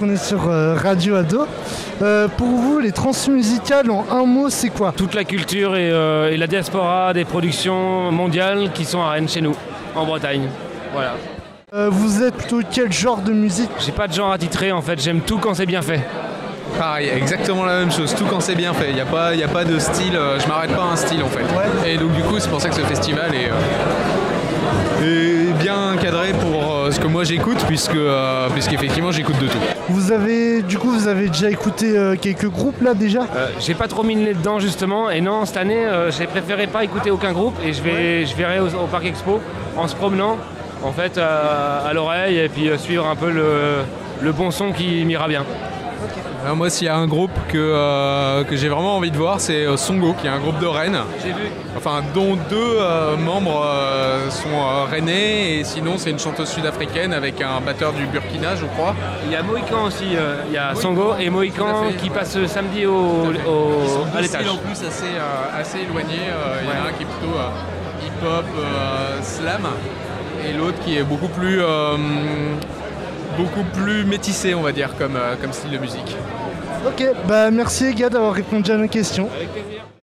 On est sur euh, Radio Ado. Euh, pour vous, les transmusicales, en un mot, c'est quoi? Toute la culture et, euh, et la diaspora des productions mondiales qui sont à Rennes chez nous, en Bretagne. Voilà. Euh, Vous êtes plutôt quel genre de musique? J'ai pas de genre attitré en fait, j'aime tout quand c'est bien fait. Pareil, exactement la même chose, tout quand c'est bien fait. Il n'y a, pas- y a pas de style, euh, je m'arrête pas à un style en fait. Et donc du coup, c'est pour ça que ce festival est, euh, est bien cadré pour ce que moi j'écoute, puisque euh, puisqu'effectivement j'écoute de tout. Vous avez, du coup, vous avez déjà écouté euh, quelques groupes là déjà? Euh, j'ai pas trop mis le nez dedans justement, et non, cette année, euh, j'ai préféré pas écouter aucun groupe, et je, vais, je verrai au, au Parc Expo en se promenant, en fait, euh, à l'oreille, et puis euh, suivre un peu le, le bon son qui m'ira bien. Moi, s'il y a un groupe que, euh, que j'ai vraiment envie de voir, c'est euh, Songo, qui est un groupe de Rennes. J'ai vu. Enfin, dont deux euh, membres sont rennais, et sinon c'est une chanteuse sud-africaine avec un batteur du Burkina, je crois. Il y a Mohican aussi, il y a Songo et Mohican qui passent samedi au, au- à l'étage. en plus assez, assez éloignés. Euh, Il y en a un qui est plutôt hip-hop, slam, et l'autre qui est beaucoup plus, beaucoup plus métissé, on va dire, comme, euh, comme style de musique. Ok, bah merci les gars d'avoir répondu à nos questions. Avec plaisir.